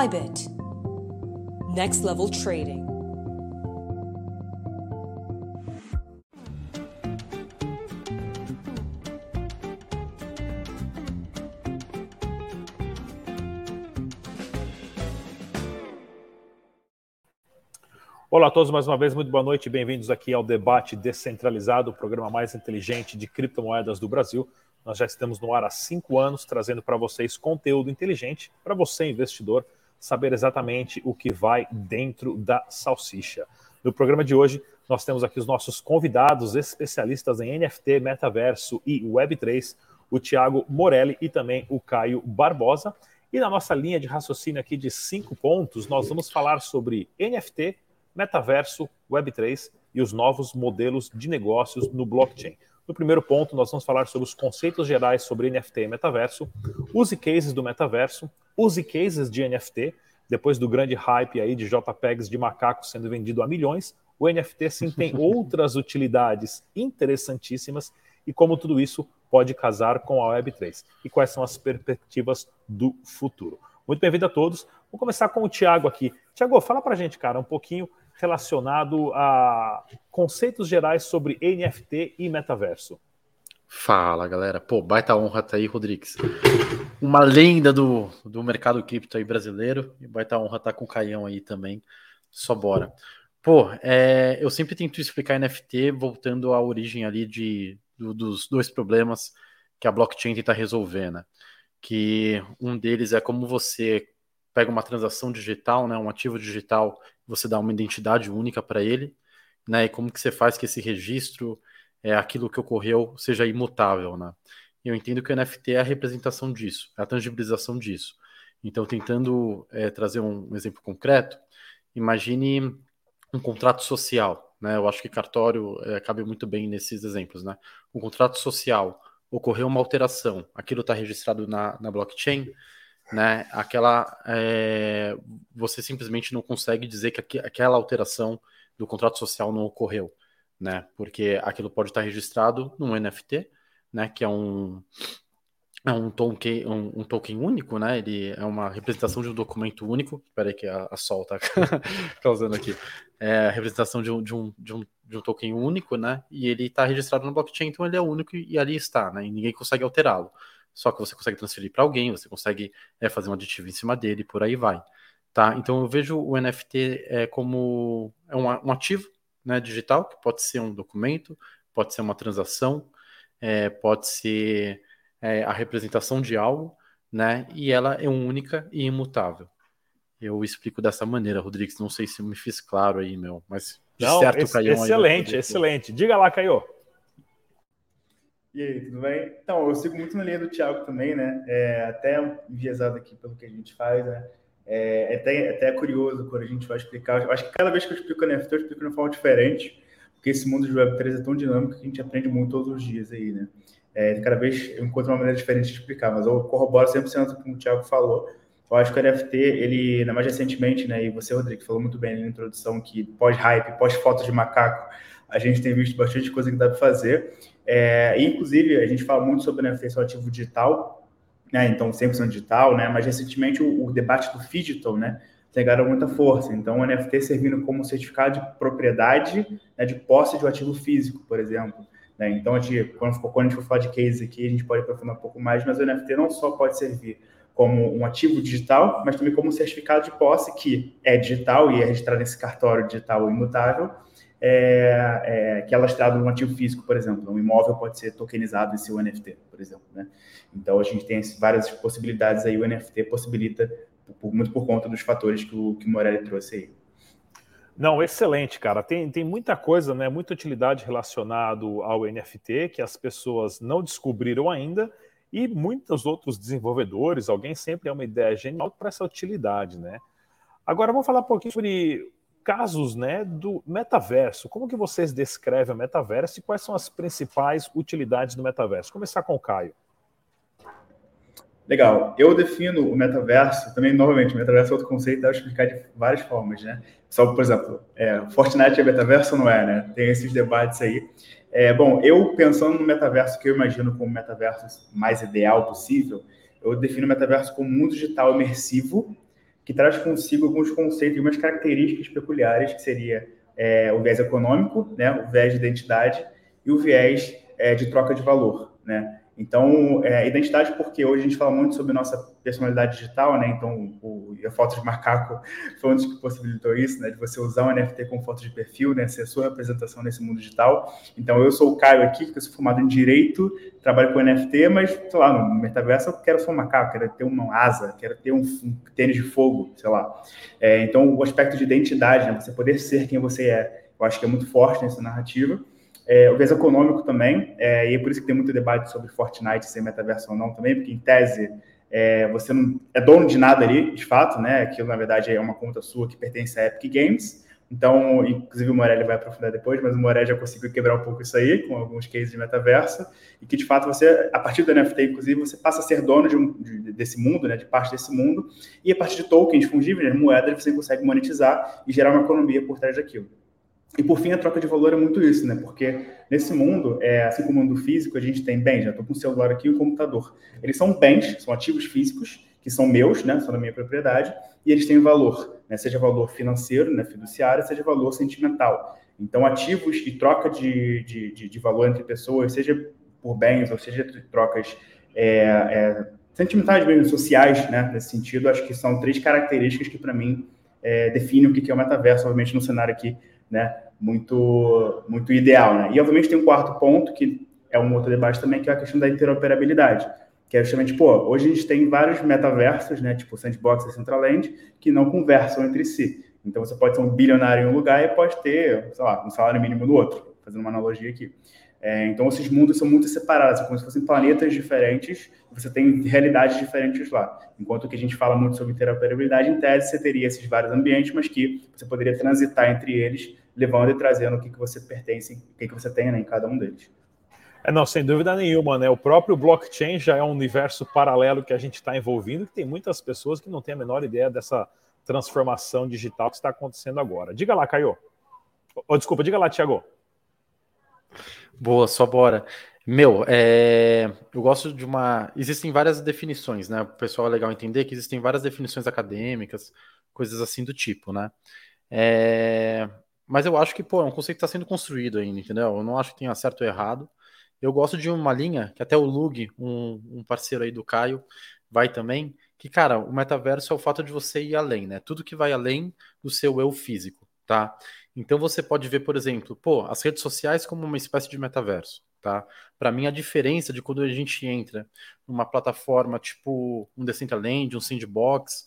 Bybit. Next level trading. Olá a todos mais uma vez, muito boa noite, bem-vindos aqui ao debate descentralizado, o programa mais inteligente de criptomoedas do Brasil. Nós já estamos no ar há cinco anos, trazendo para vocês conteúdo inteligente para você, investidor, saber exatamente o que vai dentro da salsicha. No programa de hoje, nós temos aqui os nossos convidados especialistas em NFT, metaverso e Web3, o Tiago Morelli e também o Caio Barbosa. E na nossa linha de raciocínio aqui de cinco pontos, nós vamos falar sobre NFT, metaverso, Web3 e os novos modelos de negócios no blockchain. No primeiro ponto, nós vamos falar sobre os conceitos gerais sobre NFT e metaverso, use cases do metaverso, use cases de NFT. Depois do grande hype aí de JPEGs de macacos sendo vendido a milhões, o NFT sim tem outras utilidades interessantíssimas e como tudo isso pode casar com a Web3 e quais são as perspectivas do futuro. Muito bem-vindo a todos. Vou começar com o Tiago aqui. Tiago, fala para a gente, cara, um pouquinho relacionado a conceitos gerais sobre NFT e metaverso. Fala, galera. Pô, baita honra tá aí, Rodrigues. Uma lenda do, do mercado cripto aí brasileiro. E baita honra tá com o Caião aí também. Só bora. Pô, é, eu sempre tento explicar NFT voltando à origem ali de, do, dos dois problemas que a blockchain tenta resolver, né? Que um deles é como você pega uma transação digital, né, um ativo digital, você dá uma identidade única para ele, né, e como que você faz que esse registro, é, aquilo que ocorreu, seja imutável, né? Eu entendo que o NFT é a representação disso, é a tangibilização disso. Então, tentando é, trazer um exemplo concreto, imagine um contrato social, né? Eu acho que cartório é, cabe muito bem nesses exemplos, né? Um contrato social, ocorreu uma alteração, aquilo está registrado na, na blockchain, né? Aquela é, você simplesmente não consegue dizer que aquela alteração do contrato social não ocorreu, né? Porque aquilo pode estar registrado num NFT, né? Que é um é um token, um, um, token único, né? Ele é uma representação de um documento único. Espera aí que a, a Sol tá causando aqui. É a representação de um, de, um, de, um, de um token único, né? E ele está registrado no blockchain, então ele é único e, e ali está, né? E ninguém consegue alterá-lo só que você consegue transferir para alguém, você consegue é, fazer um aditivo em cima dele, por aí vai. Tá? Então eu vejo o NFT é, como é um, um ativo né, digital, que pode ser um documento, pode ser uma transação, é, pode ser é, a representação de algo, né? E ela é única e imutável. Eu explico dessa maneira, Rodrigues. Não sei se me fiz claro aí, meu, mas de Não, certo, ex Caio. Excelente, excelente. Diga lá, Caio. E aí, tudo bem? Então, eu sigo muito na linha do Thiago também, né? É, até enviesado aqui pelo que a gente faz, né? É, é até, é até até quando a gente vai explicar. Eu acho que cada vez que eu explico NFT, eu explico de uma forma diferente, porque esse mundo de Web3 é tão dinâmico que a gente aprende muito todos os dias aí, né? É, cada vez eu encontro uma maneira diferente de explicar, mas eu corroboro 100% com o Thiago falou. Eu acho que o NFT, ele, mais recentemente, né, e você, Rodrigo, falou muito bem na introdução que pós-hype, pós-foto de macaco, a gente tem visto bastante coisa que dá para fazer. É, inclusive, a gente fala muito sobre NFT ser ativo digital, né? Então, 100% digital, né? Mas recentemente o, o debate do digital, né? Pegaram muita força. Então, o NFT servindo como certificado de propriedade, né, de posse de um ativo físico, por exemplo. Né? Então, a gente, quando, quando a gente for falar de case aqui, a gente pode aprofundar um pouco mais, mas o NFT não só pode servir como um ativo digital, mas também como um certificado de posse que é digital e é registrado nesse cartório digital imutável, é, é, que é lastrado num ativo físico, por exemplo. Um imóvel pode ser tokenizado em seu NFT, por exemplo. Né? Então, a gente tem várias possibilidades aí. O NFT possibilita, por, muito por conta dos fatores que o, que o Morelli trouxe aí. Não, excelente, cara. Tem, tem muita coisa, né? Muita utilidade relacionado ao NFT que as pessoas não descobriram ainda e muitos outros desenvolvedores, alguém sempre é uma ideia genial para essa utilidade, né? Agora vamos falar um pouquinho sobre casos né, do metaverso. Como que vocês descrevem o metaverso e quais são as principais utilidades do metaverso? Começar com o Caio. Legal. Eu defino o metaverso, também, novamente, o metaverso é outro conceito, dá explicar de várias formas, né? Só, por exemplo, é, Fortnite é metaverso ou não é, né? Tem esses debates aí. É, bom, eu pensando no metaverso que eu imagino como o metaverso mais ideal possível, eu defino o metaverso como um mundo digital imersivo que traz consigo alguns conceitos, algumas características peculiares, que seria é, o viés econômico, né, o viés de identidade e o viés é, de troca de valor, né? Então, é, identidade, porque hoje a gente fala muito sobre nossa personalidade digital, né? Então, o, a foto de macaco foi um dos que possibilitou isso, né? De você usar um NFT como foto de perfil, né? Ser a sua representação nesse mundo digital. Então, eu sou o Caio aqui, que eu sou formado em Direito, trabalho com NFT, mas, sei lá, no metaverso eu quero ser um macaco, quero ter uma asa, quero ter um, um tênis de fogo, sei lá. É, então, o aspecto de identidade, né? Você poder ser quem você é, eu acho que é muito forte nessa narrativa. É, o viés econômico também, é, e é por isso que tem muito debate sobre Fortnite ser metaverso ou não também, porque em tese é, você não é dono de nada ali, de fato, né? Aquilo na verdade é uma conta sua que pertence à Epic Games. Então, inclusive o Morelli vai aprofundar depois, mas o Morelli já conseguiu quebrar um pouco isso aí com alguns cases de metaverso e que de fato você, a partir do NFT, inclusive, você passa a ser dono de um, de, desse mundo, né, de parte desse mundo, e a partir de tokens fungíveis, né, moedas, você consegue monetizar e gerar uma economia por trás daquilo. E por fim, a troca de valor é muito isso, né? Porque nesse mundo, é, assim como no mundo físico, a gente tem bens, já estou com o celular aqui e o computador. Eles são bens, são ativos físicos, que são meus, né? São da minha propriedade, e eles têm valor, né? Seja valor financeiro, né? fiduciário, seja valor sentimental. Então, ativos e troca de, de, de, de valor entre pessoas, seja por bens ou seja trocas é, é, sentimentais mesmo, sociais, né? Nesse sentido, acho que são três características que, para mim, é, definem o que é o metaverso, obviamente, no cenário aqui né, muito, muito ideal. Né? E, obviamente, tem um quarto ponto, que é um outro debate também, que é a questão da interoperabilidade, que é justamente, pô, hoje a gente tem vários metaversos, né, tipo Sandbox e Centraland, que não conversam entre si. Então, você pode ser um bilionário em um lugar e pode ter, sei lá, um salário mínimo no outro, fazendo uma analogia aqui. É, então, esses mundos são muito separados, como se fossem planetas diferentes, você tem realidades diferentes lá. Enquanto que a gente fala muito sobre interoperabilidade, em tese você teria esses vários ambientes, mas que você poderia transitar entre eles, levando e trazendo o que, que você pertence, o que, que você tem né, em cada um deles. É, não, sem dúvida nenhuma, né? O próprio blockchain já é um universo paralelo que a gente está envolvido, que tem muitas pessoas que não têm a menor ideia dessa transformação digital que está acontecendo agora. Diga lá, Caio. Oh, desculpa, diga lá, Tiago. Boa, só bora. Meu, é... eu gosto de uma. Existem várias definições, né? O pessoal é legal entender que existem várias definições acadêmicas, coisas assim do tipo, né? É... Mas eu acho que, pô, é um conceito que está sendo construído ainda, entendeu? Eu não acho que tenha certo ou errado. Eu gosto de uma linha que até o Lug, um, um parceiro aí do Caio, vai também, que, cara, o metaverso é o fato de você ir além, né? Tudo que vai além do seu eu físico, tá? Então você pode ver, por exemplo, pô, as redes sociais como uma espécie de metaverso, tá? Para mim a diferença de quando a gente entra numa plataforma tipo um Decentraland, um Sandbox,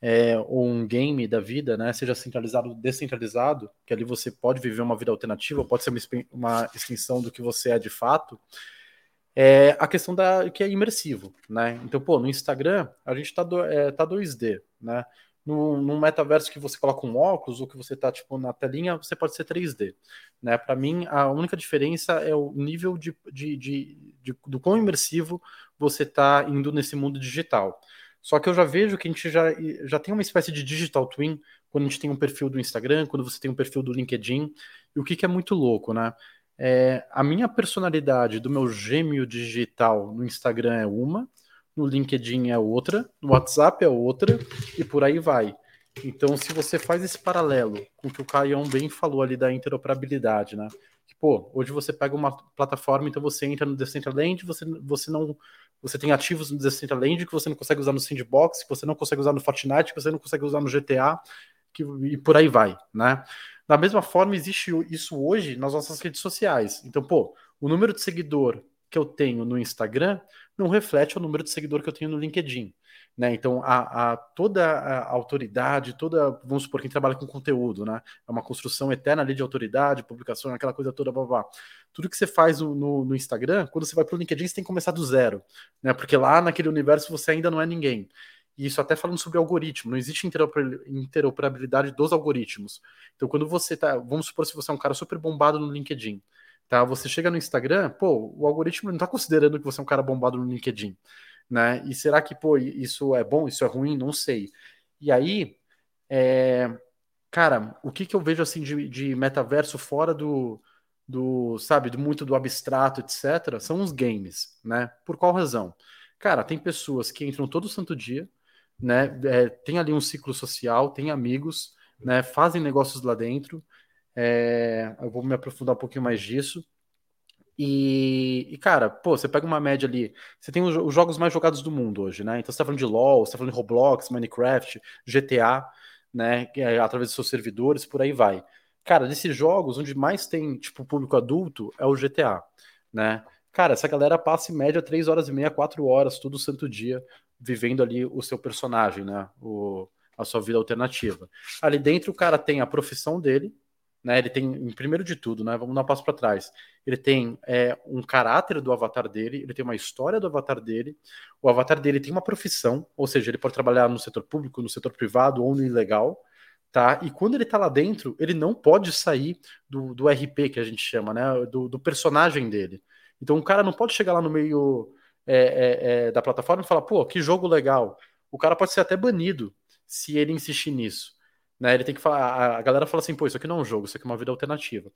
é, ou um game da vida, né, seja centralizado ou descentralizado, que ali você pode viver uma vida alternativa, pode ser uma, uma extensão do que você é de fato, é a questão da que é imersivo, né? Então, pô, no Instagram a gente tá, do, é, tá 2D, né? no, num metaverso que você coloca um óculos ou que você está tipo na telinha, você pode ser 3D. Né? Para mim, a única diferença é o nível de, de, de, de do quão imersivo você está indo nesse mundo digital. Só que eu já vejo que a gente já, já tem uma espécie de digital twin quando a gente tem um perfil do Instagram, quando você tem um perfil do LinkedIn, e o que, que é muito louco, né? É, a minha personalidade do meu gêmeo digital no Instagram é uma, no LinkedIn é outra, no WhatsApp é outra, e por aí vai. Então, se você faz esse paralelo com o que o Caião bem falou ali da interoperabilidade, né? Que, pô, hoje você pega uma plataforma, então você entra no Decentraland, você, você não. Você tem ativos no Decentraland que você não consegue usar no Sandbox, que você não consegue usar no Fortnite, que você não consegue usar no GTA, que, e por aí vai, né? Da mesma forma, existe isso hoje nas nossas redes sociais. Então, pô, o número de seguidor que eu tenho no Instagram não reflete o número de seguidor que eu tenho no LinkedIn. Né? Então, a, a, toda a autoridade, toda, vamos supor, quem trabalha com conteúdo, né? É uma construção eterna ali de autoridade, publicação, aquela coisa toda, blá, blá. Tudo que você faz no, no, Instagram, quando você vai para o LinkedIn, você tem que começar do zero, né? Porque lá naquele universo você ainda não é ninguém. E isso até falando sobre algoritmo, não existe interoperabilidade dos algoritmos. Então, quando você tá, vamos supor se você é um cara super bombado no LinkedIn, tá? Você chega no Instagram, pô, o algoritmo não está considerando que você é um cara bombado no LinkedIn, né? E será que, pô, isso é bom, isso é ruim? Não sei. E aí, é... cara, o que que eu vejo assim de, de metaverso fora do, do, sabe, de muito do abstrato, etc., são os games, né? Por qual razão? Cara, tem pessoas que entram todo santo dia, né? É, tem ali um ciclo social, tem amigos, né? Fazem negócios lá dentro. É, eu vou me aprofundar um pouquinho mais disso. E, e, cara, pô, você pega uma média ali. Você tem os, os, jogos mais jogados do mundo hoje, né? Então você tá falando de LoL, você tá falando de Roblox, Minecraft, GTA, né? É, através dos seus servidores, por aí vai. Cara, desses jogos, onde mais tem, tipo, público adulto é o GTA, né? Cara, essa galera passa em média 3 horas e meia, 4 horas, todo santo dia, vivendo ali o seu personagem, né? O, a sua vida alternativa. Ali dentro o cara tem a profissão dele, né? Ele tem, primeiro de tudo, né? Vamos dar um passo para trás. Ele tem é, um caráter do avatar dele, ele tem uma história do avatar dele. O avatar dele tem uma profissão, ou seja, ele pode trabalhar no setor público, no setor privado ou no ilegal. Tá? E quando ele tá lá dentro, ele não pode sair do, do RP que a gente chama, né? Do, do personagem dele. Então o cara não pode chegar lá no meio é, é, é, da plataforma e falar, pô, que jogo legal. O cara pode ser até banido se ele insistir nisso. Né? Ele tem que falar. A galera fala assim, pô, isso aqui não é um jogo, isso aqui é uma vida alternativa.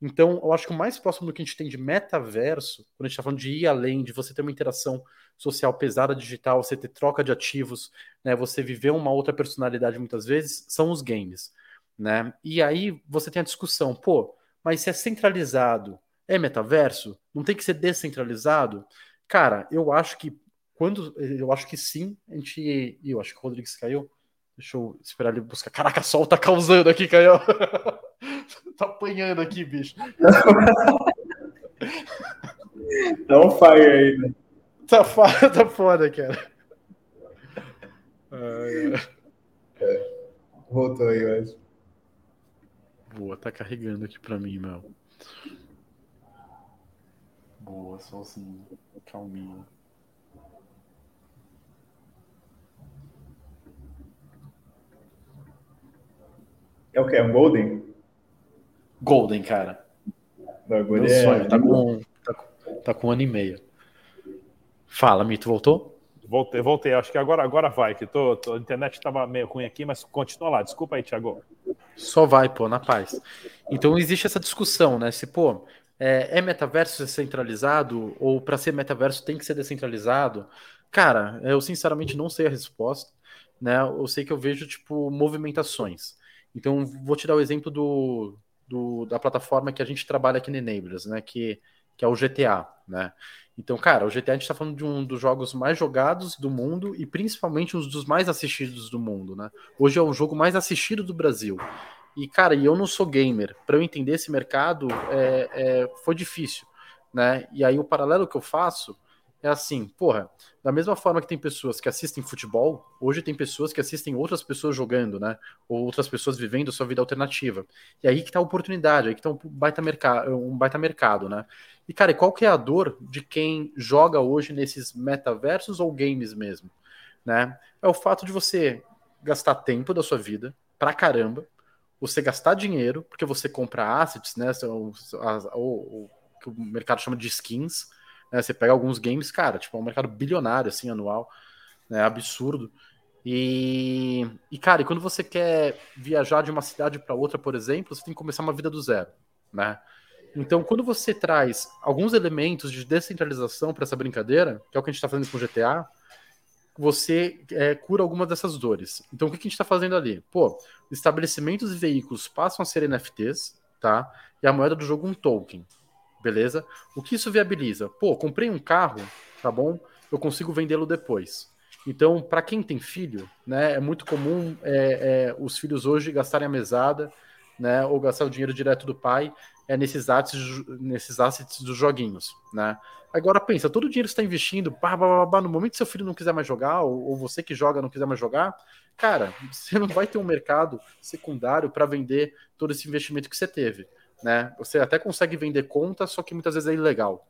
Então, eu acho que o mais próximo do que a gente tem de metaverso, quando a gente está falando de ir além, de você ter uma interação social pesada digital, você ter troca de ativos, né? Você viver uma outra personalidade muitas vezes, são os games. Né? E aí você tem a discussão, pô, mas se é centralizado, é metaverso? Não tem que ser descentralizado? Cara, eu acho que quando eu acho que sim, a gente. Eu acho que o Rodrigues caiu. Deixa eu esperar ele buscar. Caraca, sol tá causando aqui, Caio. tá apanhando aqui, bicho. Dá um fire aí, né? Tá, tá foda, cara. É. Voltou aí, eu acho. Boa, tá carregando aqui pra mim, meu. Boa, solzinho. Calminho. É o que? É um Golden? Golden, cara. Não, Golden é... sonho, tá com, tá, tá com um ano e meio. Fala, Mito, voltou? Voltei, voltei. Acho que agora, agora vai, que tô, tô, a internet estava meio ruim aqui, mas continua lá. Desculpa aí, Thiago. Só vai, pô, na paz. Então existe essa discussão, né? Se, pô, é, é metaverso centralizado ou para ser metaverso tem que ser descentralizado? Cara, eu sinceramente não sei a resposta, né? Eu sei que eu vejo, tipo, movimentações. Então, vou te dar o exemplo do, do, da plataforma que a gente trabalha aqui no Enablers, né? Que, que é o GTA, né? Então, cara, o GTA a gente está falando de um dos jogos mais jogados do mundo e principalmente um dos mais assistidos do mundo, né? Hoje é o jogo mais assistido do Brasil. E, cara, eu não sou gamer. Para eu entender esse mercado, é, é, foi difícil, né? E aí o paralelo que eu faço é assim, porra, da mesma forma que tem pessoas que assistem futebol, hoje tem pessoas que assistem outras pessoas jogando, né? Ou outras pessoas vivendo sua vida alternativa. E aí que tá a oportunidade, aí que tá um baita, mercado, um baita mercado, né? E, cara, e qual que é a dor de quem joga hoje nesses metaversos ou games mesmo, né? É o fato de você gastar tempo da sua vida pra caramba, você gastar dinheiro, porque você compra assets, né? Ou, o que o mercado chama de skins, né? Você pega alguns games, cara, tipo, é um mercado bilionário, assim, anual, né? Absurdo. E, e, cara, e quando você quer viajar de uma cidade para outra, por exemplo, você tem que começar uma vida do zero, né? Então, quando você traz alguns elementos de descentralização para essa brincadeira, que é o que a gente está fazendo com GTA, você é, cura algumas dessas dores. Então, o que a gente está fazendo ali? Pô, estabelecimentos e veículos passam a ser NFTs, tá? E a moeda do jogo um token beleza? O que isso viabiliza? Pô, comprei um carro, tá bom? Eu consigo vendê-lo depois. Então, para quem tem filho, né, é muito comum é, é, os filhos hoje gastarem a mesada, né, ou gastar o dinheiro direto do pai é, nesses, assets, nesses assets dos joguinhos, né? Agora pensa, todo o dinheiro que está investindo, bah, bah, bah, no momento que seu filho não quiser mais jogar, ou, ou, você que joga não quiser mais jogar, cara, você não vai ter um mercado secundário para vender todo esse investimento que você teve né? Você até consegue vender conta, só que muitas vezes é ilegal.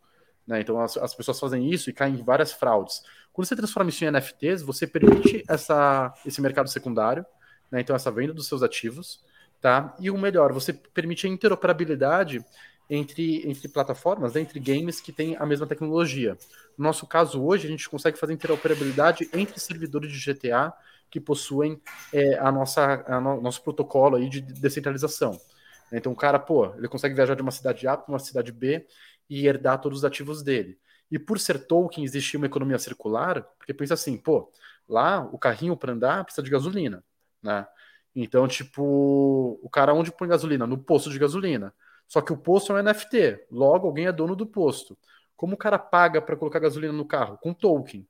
Né? Então as, as, pessoas fazem isso e caem em várias fraudes. Quando você transforma isso em NFTs, você permite essa, esse mercado secundário, né? então essa venda dos seus ativos, tá? E o melhor, você permite a interoperabilidade entre, entre plataformas, né? entre games que têm a mesma tecnologia. No nosso caso hoje, a gente consegue fazer interoperabilidade entre servidores de GTA que possuem é, a nossa a no, nosso protocolo aí de descentralização. Então o cara, pô, ele consegue viajar de uma cidade A para uma cidade B e herdar todos os ativos dele. E por ser token, existia uma economia circular, porque pensa assim, pô, lá o carrinho para andar precisa de gasolina, né? Então, tipo, o cara onde põe gasolina? No posto de gasolina. Só que o posto é um NFT, logo alguém é dono do posto. Como o cara paga para colocar gasolina no carro? Com token.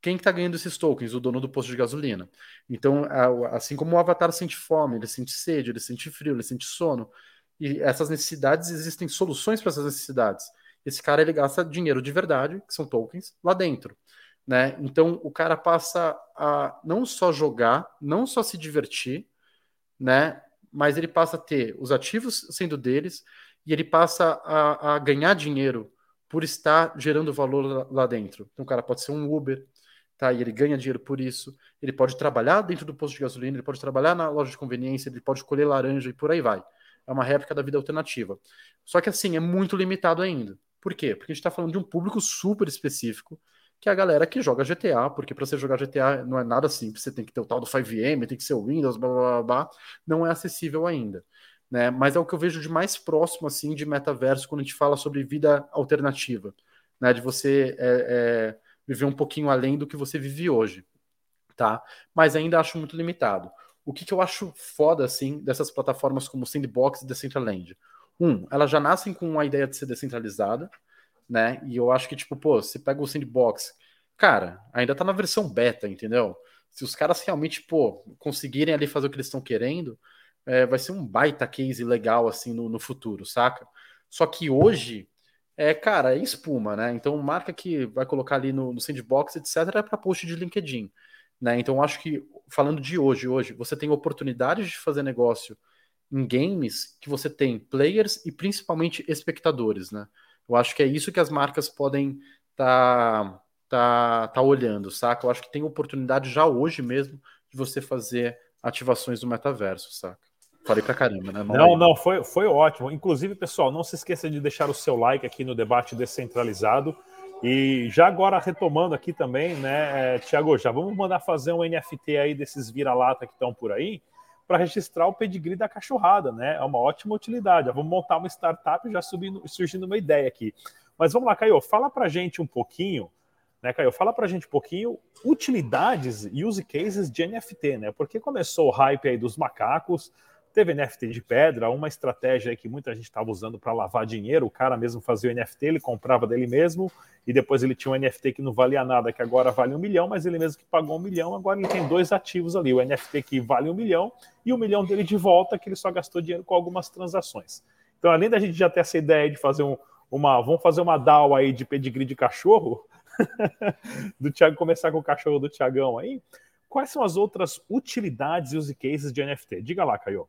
Quem está ganhando esses tokens? O dono do posto de gasolina. Então, assim como o avatar sente fome, ele sente sede, ele sente frio, ele sente sono. E essas necessidades, existem soluções para essas necessidades. Esse cara ele gasta dinheiro de verdade, que são tokens, lá dentro. Né? Então o cara passa a não só jogar, não só se divertir, né? mas ele passa a ter os ativos sendo deles e ele passa a, a ganhar dinheiro por estar gerando valor lá, lá dentro. Então o cara pode ser um Uber, tá? E ele ganha dinheiro por isso. Ele pode trabalhar dentro do posto de gasolina, ele pode trabalhar na loja de conveniência, ele pode colher laranja e por aí vai. É uma réplica da vida alternativa. Só que assim, é muito limitado ainda. Por quê? Porque a gente está falando de um público super específico, que é a galera que joga GTA, porque para você jogar GTA não é nada simples, você tem que ter o tal do 5M, tem que ser o Windows, blá blá blá, não é acessível ainda. Né? Mas é o que eu vejo de mais próximo assim de metaverso quando a gente fala sobre vida alternativa, né? de você é, é, viver um pouquinho além do que você vive hoje. Tá? Mas ainda acho muito limitado. O que, que eu acho foda assim dessas plataformas como Sandbox e Decentraland? Um, elas já nascem com a ideia de ser descentralizada, né? E eu acho que, tipo, pô, você pega o Sandbox, cara, ainda tá na versão beta, entendeu? Se os caras realmente, pô, conseguirem ali fazer o que eles estão querendo, é, vai ser um baita case legal, assim, no, no futuro, saca? Só que hoje, é, cara, é espuma, né? Então, marca que vai colocar ali no, no Sandbox, etc., é para post de LinkedIn, né? Então, acho que, falando de hoje, hoje, você tem oportunidades de fazer negócio em games que você tem players e principalmente espectadores, né? Eu acho que é isso que as marcas podem tá, tá, tá olhando, saca? Eu acho que tem oportunidade já hoje mesmo de você fazer ativações do metaverso, saca? Falei pra caramba, né? não, não, foi, foi ótimo. Inclusive, pessoal, não se esqueça de deixar o seu like aqui no debate descentralizado. E já agora retomando aqui também, né, é, Tiago, já vamos mandar fazer um NFT aí desses vira-lata que estão por aí para registrar o pedigree da cachorrada, né? É uma ótima utilidade. Vamos montar uma startup já subindo, surgindo uma ideia aqui. Mas vamos lá, Caio, fala para gente um pouquinho, né, Caio? Fala para gente um pouquinho utilidades e use cases de NFT, né? Porque começou o hype aí dos macacos, Teve NFT de pedra, uma estratégia que muita gente estava usando para lavar dinheiro. O cara mesmo fazia o NFT, ele comprava dele mesmo, e depois ele tinha um NFT que não valia nada, que agora vale um milhão, mas ele mesmo que pagou um milhão, agora ele tem dois ativos ali: o NFT que vale um milhão e o milhão dele de volta, que ele só gastou dinheiro com algumas transações. Então, além da gente já ter essa ideia de fazer um, uma. Vamos fazer uma DAO aí de pedigree de cachorro, do Thiago começar com o cachorro do Tiagão aí. Quais são as outras utilidades e use cases de NFT? Diga lá, Caio.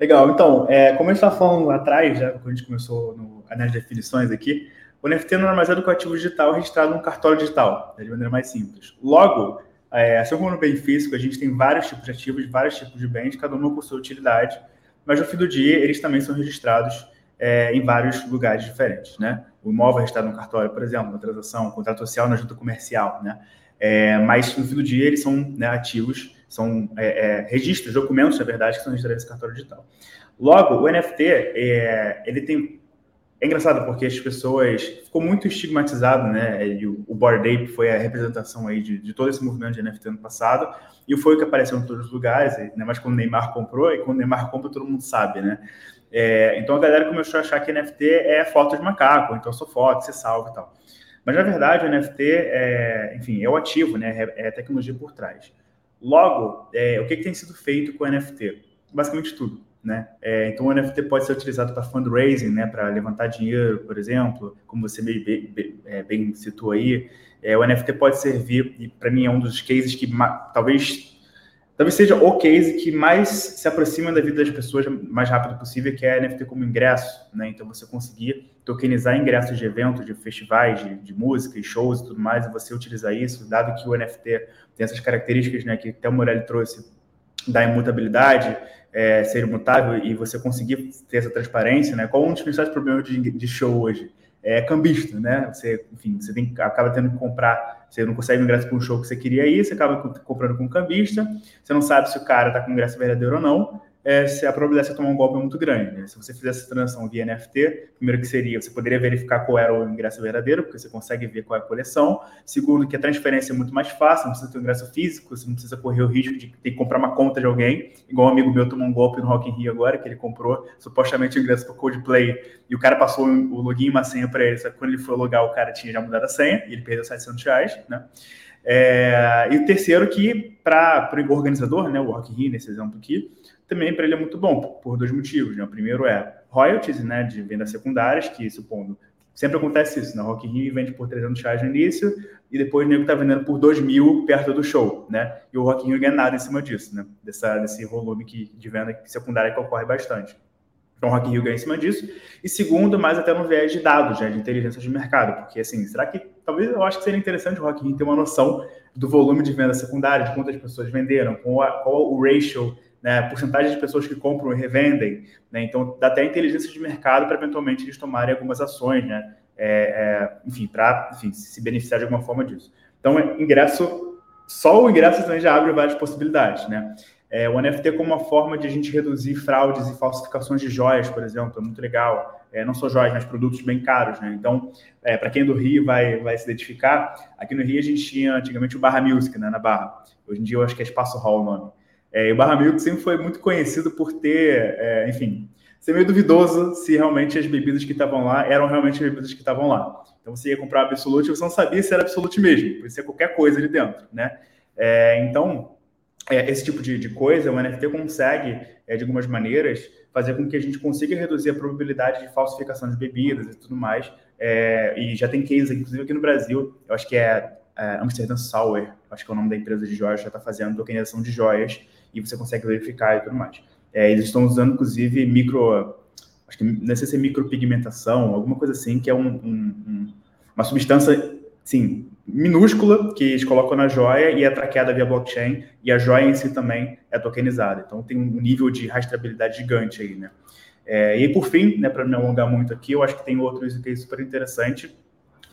Legal, então, é, como a gente estava falando lá atrás, já, quando a gente começou no, nas definições aqui, o NFT não é mais do que o ativo digital registrado num cartório digital, né, de maneira mais simples. Logo, é, assim como no bem físico, a gente tem vários tipos de ativos, vários tipos de bens, cada um com sua utilidade, mas no fim do dia eles também são registrados é, em vários lugares diferentes, né? O imóvel registrado no cartório, por exemplo, na transação, contrato social na junta comercial, né? É, mas no fim do dia eles são né, ativos são é, é, registros, documentos, na verdade, que são registrados nesse cartório digital. Logo, o NFT, é, ele tem... É engraçado porque as pessoas... Ficou muito estigmatizado, né? E o, o Bored Ape foi a representação aí de, de todo esse movimento de NFT ano passado, e foi o que apareceu em todos os lugares, né? mas quando o Neymar comprou, e quando o Neymar compra, todo mundo sabe, né? É, então a galera começou a achar que NFT é foto de macaco, então só foto, você salva e tal. Mas na verdade o NFT, é, enfim, é o ativo, né? É, é a tecnologia por trás. Logo, é, o que, que, tem sido feito com o NFT? Basicamente tudo. Né? É, então, o NFT pode ser utilizado para fundraising, né? para levantar dinheiro, por exemplo, como você bem, bem, é, bem citou aí. É, o NFT pode servir, e para mim é um dos cases que talvez talvez seja o case que mais se aproxima da vida das pessoas mais rápido possível, que é NFT como ingresso, né? Então você conseguir tokenizar ingressos de eventos, de festivais, de, de música e shows e tudo mais, e você utilizar isso, dado que o NFT tem essas características, né, que até o Morelli trouxe, da imutabilidade, é, ser imutável e você conseguir ter essa transparência, né? Qual um dos principais problemas de, de show hoje? é cambista, né? Você, enfim, você tem, acaba tendo que comprar, você não consegue ingresso para um show que você queria ir, você acaba comprando com um cambista, você não sabe se o cara está com ingresso verdadeiro ou não, é, se a probabilidade de você tomar um golpe é muito grande. Né? Se você fizesse essa transação via NFT, primeiro que seria, você poderia verificar qual era o ingresso verdadeiro, porque você consegue ver qual é a coleção. Segundo, que a transferência é muito mais fácil, não precisa ter um ingresso físico, você não precisa correr o risco de ter que comprar uma conta de alguém, igual um amigo meu tomou um golpe no Rock in Rio agora, que ele comprou supostamente o ingresso para Coldplay, e o cara passou o login e uma senha para ele, só que quando ele foi logar, o cara tinha já mudado a senha, e ele perdeu 700 reais, né? É, e o terceiro que, para o organizador, né, o Rock in Rio, nesse exemplo aqui, também para ele é muito bom, por dois motivos. Né? O primeiro é royalties né, de vendas secundárias, que supondo sempre acontece isso, na né? Rock in Rio vende por 300 reais no início e depois o nego está vendendo por 2 mil perto do show, né? E o Rock in Rio ganha nada em cima disso, né? Dessa, desse volume que, de venda secundária que ocorre bastante. Então, o Rock in Rio ganha em cima disso. E segundo, mais até no viés de dados, né, de inteligência de mercado. Porque, assim, será que... Talvez eu acho que seria interessante o Rock in Rio ter uma noção do volume de venda secundária, de quantas pessoas venderam, qual, qual o ratio né, porcentagem de pessoas que compram e revendem, né, então dá até inteligência de mercado para eventualmente eles tomarem algumas ações, né, é, é, enfim, para se beneficiar de alguma forma disso. Então, é, ingresso, só o ingresso também já abre várias possibilidades, né. É, o NFT como uma forma de a gente reduzir fraudes e falsificações de joias, por exemplo, é muito legal. É, não só joias, mas produtos bem caros, né? Então, é, para quem é do Rio vai, vai se identificar, aqui no Rio a gente tinha antigamente o Barra Music, né, na Barra. Hoje em dia eu acho que é Espaço Hall o nome. É, e o Barra Milk sempre foi muito conhecido por ter, é, enfim, ser meio duvidoso se realmente as bebidas que estavam lá eram realmente as bebidas que estavam lá. Então você ia comprar Absolute e você não sabia se era Absolute mesmo, podia ser qualquer coisa ali dentro, né? É, então, é, esse tipo de, de, coisa, o NFT consegue, é, de algumas maneiras, fazer com que a gente consiga reduzir a probabilidade de falsificação de bebidas e tudo mais. É, e já tem cases, inclusive aqui no Brasil, eu acho que é, é Amsterdam Sour, acho que é o nome da empresa de joias, já está fazendo tokenização de joias e você consegue verificar e tudo mais. É, eles estão usando, inclusive, micro. Acho que não sei se é micropigmentação, alguma coisa assim, que é um, um, uma substância, sim, minúscula que eles colocam na joia e é traqueada via blockchain, e a joia em si também é tokenizada. Então tem um nível de rastreabilidade gigante aí, né? É, e por fim, né, para não alongar muito aqui, eu acho que tem outro que é super interessante,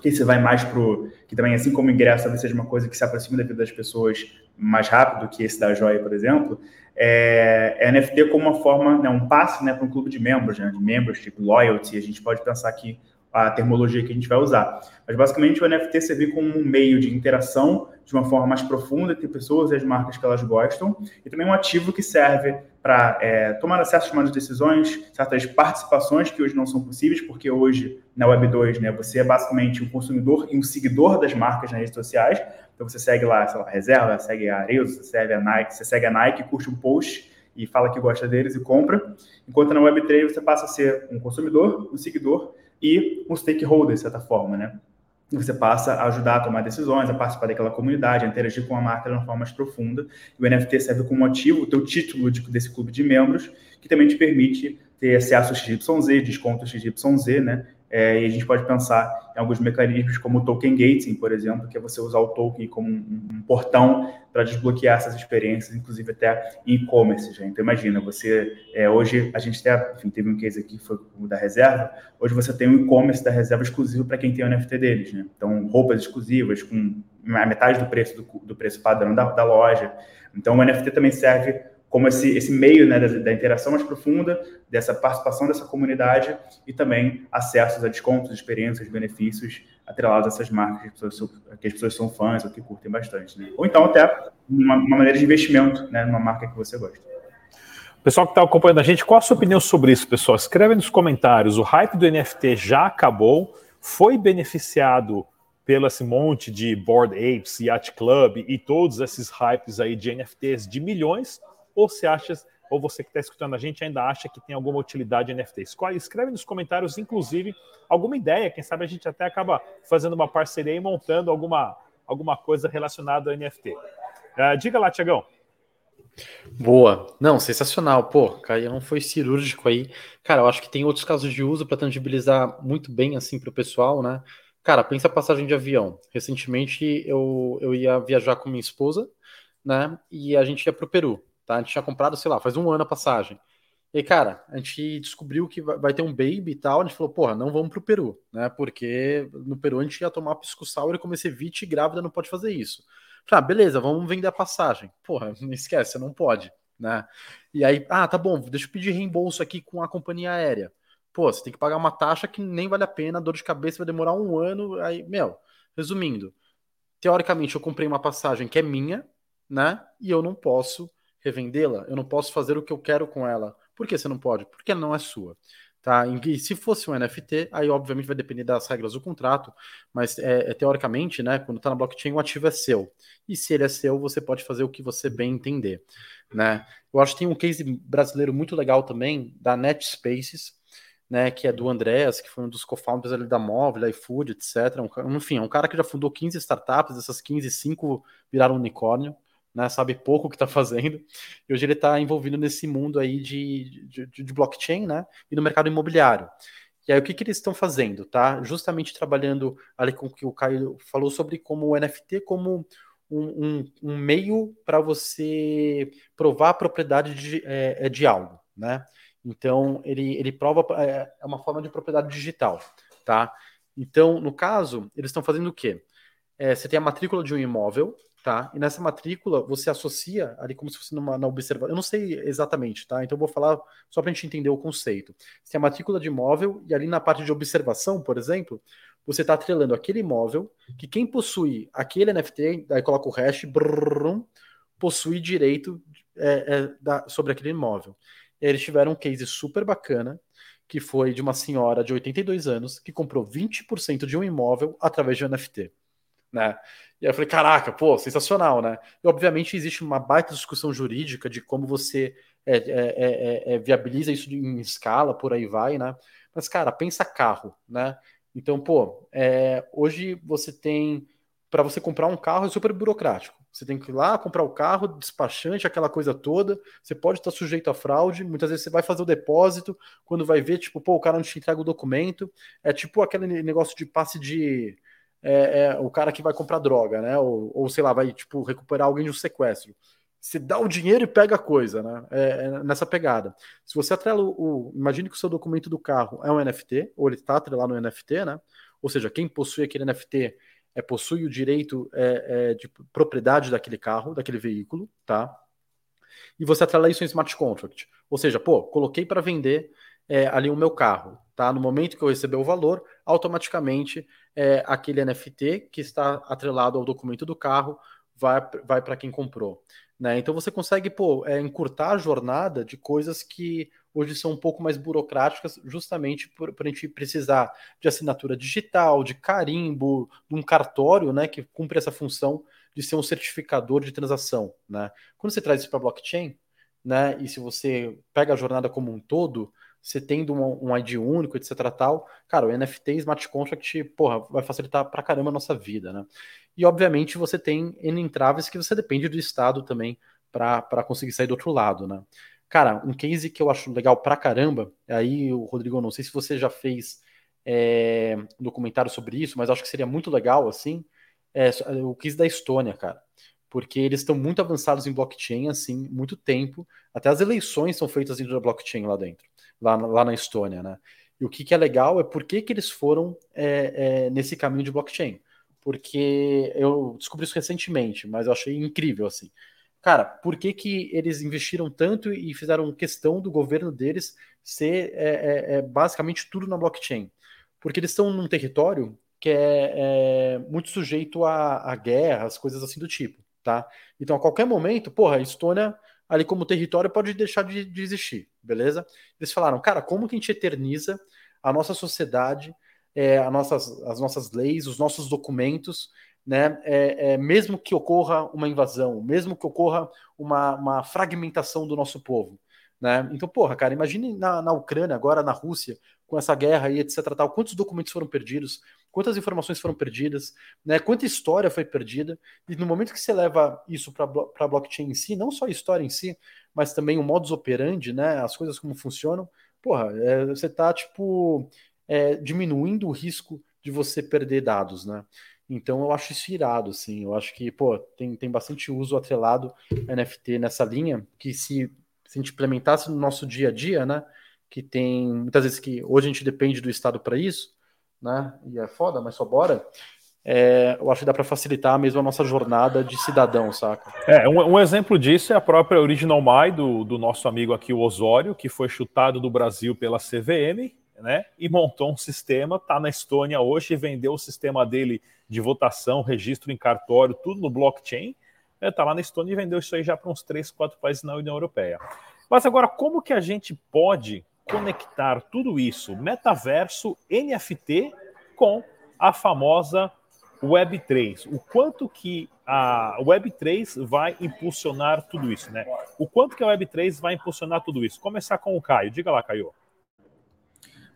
que você vai mais pro. que também, assim como ingresso, talvez seja uma coisa que se aproxima da vida das pessoas mais rápido que esse da joia, por exemplo, é, é NFT como uma forma, né, um passe né, para um clube de membros, né, de membership, loyalty, a gente pode pensar aqui a termologia que a gente vai usar. Mas basicamente o NFT servir como um meio de interação de uma forma mais profunda entre pessoas e as marcas que elas gostam, e também um ativo que serve para é, tomar certas tomadas de decisões, certas participações que hoje não são possíveis, porque hoje na Web 2 né, você é basicamente um consumidor e um seguidor das marcas nas redes sociais. Então você segue lá, sei lá, Reserva, segue a Arezzo, você segue a Nike, você segue a Nike, curte um post e fala que gosta deles e compra. Enquanto na Web 3 você passa a ser um consumidor, um seguidor e um stakeholder, de certa forma, né? Você passa a ajudar a tomar decisões, a participar daquela comunidade, a interagir com a marca de uma forma mais profunda. E o NFT serve como ativo, o teu título de, desse clube de membros, que também te permite ter acesso XYZ, desconto XYZ, né? É, e a gente pode pensar em alguns mecanismos como token gating, por exemplo, que é você usar o token como um, um portão para desbloquear essas experiências, inclusive até e-commerce. Então imagina, você é, hoje a gente enfim, teve um case aqui que foi o da reserva. Hoje você tem um e-commerce da reserva exclusivo para quem tem o NFT deles, né? Então roupas exclusivas com metade do preço do, do preço padrão da, da loja. Então o NFT também serve como esse, esse meio né, da, da, interação mais profunda, dessa participação dessa comunidade e também acessos a descontos, experiências, benefícios atrelados a essas marcas que as pessoas, que as pessoas são fãs ou que curtem bastante. Né? Ou então até uma, uma, maneira de investimento né, numa marca que você gosta. Pessoal que está acompanhando a gente, qual a sua opinião sobre isso, pessoal? Escreve nos comentários. O hype do NFT já acabou? Foi beneficiado pelo esse monte de Board Apes, Yacht Club e todos esses hypes aí de NFTs de milhões? Ou se acha, ou você que está escutando a gente ainda acha que tem alguma utilidade NFT. Escreve nos comentários, inclusive, alguma ideia. Quem sabe a gente até acaba fazendo uma parceria e montando alguma, alguma coisa relacionada ao NFT. Uh, ah, diga lá, Tiagão. Boa. Não, sensacional. Pô, Caião foi cirúrgico aí. Cara, eu acho que tem outros casos de uso para tangibilizar muito bem assim para o pessoal, né? Cara, pensa a passagem de avião. Recentemente eu, eu ia viajar com minha esposa, né? E a gente ia para o Peru. Tá? A gente tinha comprado, sei lá, faz um ano a passagem. E cara, a gente descobriu que vai ter um baby e tal. A gente falou, porra, não vamos pro Peru, né? Porque no Peru a gente ia tomar pisco sour e comecei vite grávida não pode fazer isso. Falei, ah, beleza, vamos vender a passagem. Porra, esquece, você não pode, né? E aí, ah, tá bom, deixa eu pedir reembolso aqui com a companhia aérea. Pô, você tem que pagar uma taxa que nem vale a pena, dor de cabeça vai demorar um ano. Aí, meu, resumindo, teoricamente eu comprei uma passagem que é minha, né? E eu não posso revendê-la, eu não posso fazer o que eu quero com ela. Por que você não pode? Porque ela não é sua. Tá? E se fosse um NFT, aí obviamente vai depender das regras do contrato, mas é, é teoricamente, né, quando está na blockchain, o ativo é seu. E se ele é seu, você pode fazer o que você bem entender. Né? Eu acho que tem um case brasileiro muito legal também, da NetSpaces, né, que é do Andreas, que foi um dos co-founders ali da Móvel, iFood, etc. Um, enfim, é um cara que já fundou 15 startups, dessas 15, 5 viraram unicórnio né, sabe pouco o que está fazendo, e hoje ele está envolvido nesse mundo aí de, de, de, blockchain, né, e no mercado imobiliário. E aí o que, que eles estão fazendo, tá? Justamente trabalhando ali com o que o Caio falou sobre como o NFT como um, um, um meio para você provar a propriedade de, é, é, de algo, né? Então ele, ele prova é, é uma forma de propriedade digital, tá? Então no caso eles estão fazendo o quê? É, você tem a matrícula de um imóvel, tá? E nessa matrícula você associa ali como se fosse numa na observação. Eu não sei exatamente, tá? Então eu vou falar só para a gente entender o conceito. Você tem a matrícula de imóvel e ali na parte de observação, por exemplo, você está atrelando aquele imóvel que quem possui aquele NFT, daí coloca o hash, brrr, possui direito é, é, da, sobre aquele imóvel. E eles tiveram um case super bacana, que foi de uma senhora de 82 anos que comprou 20% de um imóvel através de um NFT. Né? E aí eu falei, caraca, pô, sensacional, né? E obviamente existe uma baita discussão jurídica de como você é, é, é, viabiliza isso em escala, por aí vai, né? Mas, cara, pensa carro, né? Então, pô, hoje você tem. Para você comprar um carro é super burocrático. Você tem que ir lá comprar o carro, despachante, aquela coisa toda. Você pode estar sujeito a fraude. Muitas vezes você vai fazer o depósito, quando vai ver, tipo, pô, o cara não te entrega o documento. É tipo aquele negócio de passe de é, é, o cara que vai comprar droga, né? Ou, ou, sei lá, vai tipo recuperar alguém de um sequestro. Você dá o dinheiro e pega a coisa, né? É, é nessa pegada. Se você atrela o, o, Imagine que o seu documento do carro é um NFT, ou ele está atrelado no NFT, né? Ou seja, quem possui aquele NFT é, possui o direito é, é, de propriedade daquele carro, daquele veículo, tá? E você atrela isso em smart contract. Ou seja, pô, coloquei para vender é, ali o meu carro, tá? No momento que eu receber o valor, automaticamente é, aquele NFT que está atrelado ao documento do carro vai, vai para quem comprou. Né? Então você consegue pô, é, encurtar a jornada de coisas que hoje são um pouco mais burocráticas, justamente por, por a gente precisar de assinatura digital, de carimbo, de um cartório né, que cumpre essa função de ser um certificador de transação. Né? Quando você traz isso para blockchain, né, e se você pega a jornada como um todo, você tendo um, um, ID único, etc. tal, cara, o NFT Smart Contract, porra, vai facilitar pra caramba a nossa vida, né? E obviamente você tem N entraves que você depende do Estado também para conseguir sair do outro lado, né? Cara, um case que eu acho legal pra caramba, aí Rodrigo, não sei se você já fez é, um documentário sobre isso, mas acho que seria muito legal, assim, é, o case da Estônia, cara porque eles estão muito avançados em blockchain, assim, muito tempo. Até as eleições são feitas dentro da blockchain lá dentro lá, lá na Estônia, né? E o que, que é legal é por que, que eles foram é, é, nesse caminho de blockchain. Porque eu descobri isso recentemente, mas eu achei incrível, assim. Cara, por que, que eles investiram tanto e fizeram questão do governo deles ser é, é, é basicamente tudo na blockchain? Porque eles estão num território que é, é muito sujeito a, a guerras, coisas assim do tipo, tá? Então, a qualquer momento, porra, a Estônia ali como território pode deixar de, de existir, beleza? Eles falaram, cara, como que a gente eterniza a nossa sociedade, é, a nossas, as nossas leis, os nossos documentos, né? É, é, mesmo que ocorra uma invasão, mesmo que ocorra uma, uma fragmentação do nosso povo. Né? Então, porra, cara, imagine na, na Ucrânia, agora na Rússia, com essa guerra aí, etc. Tal, quantos documentos foram perdidos, quantas informações foram perdidas, né? Quanta história foi perdida. E no momento que você leva isso para a blockchain em si, não só a história em si, mas também o modus operandi, né? As coisas como funcionam, porra, é, você está tipo é, diminuindo o risco de você perder dados, né? Então eu acho isso irado, assim. Eu acho que, pô, tem, tem bastante uso atrelado NFT nessa linha, que se, se a gente implementasse no nosso dia a dia, né? Que tem muitas vezes que hoje a gente depende do Estado para isso, né? E é foda, mas só bora. é, eu acho que dá para facilitar mesmo a nossa jornada de cidadão, saca? É, um, um, exemplo disso é a própria Original My do, do nosso amigo aqui, o Osório, que foi chutado do Brasil pela CVM, né? E montou um sistema, tá na Estônia hoje, vendeu o sistema dele de votação, registro em cartório, tudo no blockchain. É, tá lá na Estônia e vendeu isso aí já para uns três, quatro países na União Europeia. Mas agora, como que a gente pode conectar tudo isso, metaverso, NFT, com a famosa Web3. O quanto que a Web3 vai impulsionar tudo isso, né? O quanto que a Web3 vai impulsionar tudo isso? Começar com o Caio. Diga lá, Caio.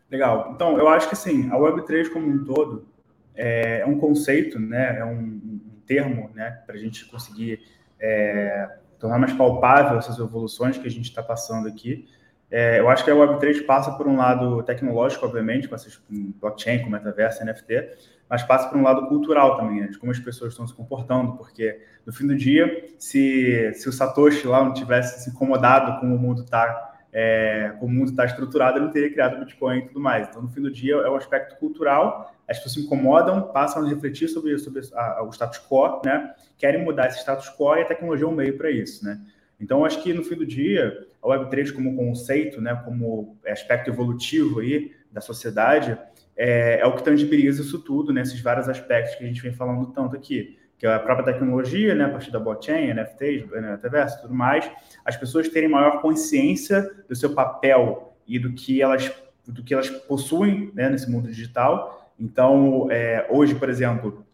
Legal. Então, eu acho que assim, a Web3 como um todo é, um conceito, né? É um, um termo, né? Para a gente conseguir é, tornar mais palpável essas evoluções que a gente está passando aqui. É, eu acho que a Web3 passa por um lado tecnológico, obviamente, com essas blockchain, com metaverso, NFT, mas passa por um lado cultural também, né, de como as pessoas estão se comportando, porque no fim do dia, se, se o Satoshi lá não tivesse se incomodado com o mundo tá é, o mundo está estruturado, ele não teria criado o Bitcoin e tudo mais. Então, no fim do dia, é um aspecto cultural, as pessoas se incomodam, passam a refletir sobre, sobre a, a, o status quo, né? querem mudar esse status quo e a tecnologia é um meio para isso. Né? Então, acho que no fim do dia, a Web3 como conceito, né, como aspecto evolutivo aí da sociedade, é, é o que tangibiliza isso tudo, né, vários aspectos que a gente vem falando tanto aqui, que é a própria tecnologia, né, a partir da blockchain, NFTs, metaverso tudo mais, as pessoas terem maior consciência do seu papel e do que elas, do que elas possuem né, nesse mundo digital. Então, é, hoje, por exemplo,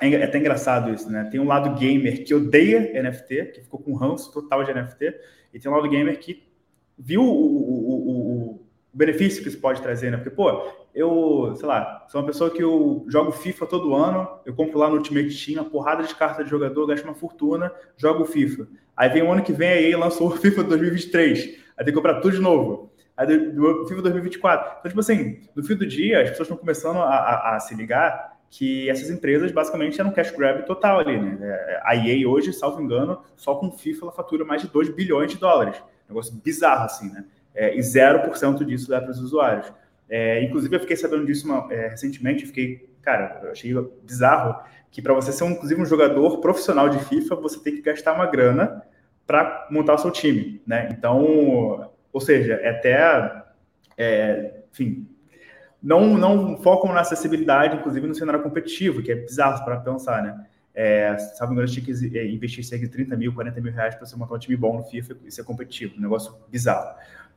é, é até engraçado isso, né? Tem um lado gamer que odeia NFT, que ficou com ranço total de NFT, e tem um lado gamer que viu o, o, o, o benefício que isso pode trazer, né? Porque, pô, eu, sei lá, sou uma pessoa que eu jogo FIFA todo ano, eu compro lá no Ultimate Team uma porrada de cartas de jogador, gasto uma fortuna, jogo FIFA. Aí vem o ano que vem, aí lançou o FIFA 2023, aí tem que comprar tudo de novo. Aí do, FIFA 2024. Então, tipo assim, no fim do dia, as pessoas estão começando a, a, a se ligar que essas empresas basicamente eram cash grab total ali, né? É, a EA hoje, salvo engano, só com FIFA ela fatura mais de 2 bilhões de dólares. Negócio bizarro, assim, né? É, e 0% disso dá para os usuários. É, inclusive, eu fiquei sabendo disso uma, é, recentemente, fiquei, cara, eu achei bizarro que para você ser, um, inclusive, um jogador profissional de FIFA, você tem que gastar uma grana para montar o seu time, né? Então, ou seja, é até, é, enfim, não, não focam na acessibilidade, inclusive no cenário competitivo, que é bizarro para pensar, né? É, sabe, engano, tinha que é, investir cerca de 30 mil, 40 mil reais para você montar um time bom no FIFA e ser competitivo, um negócio bizarro.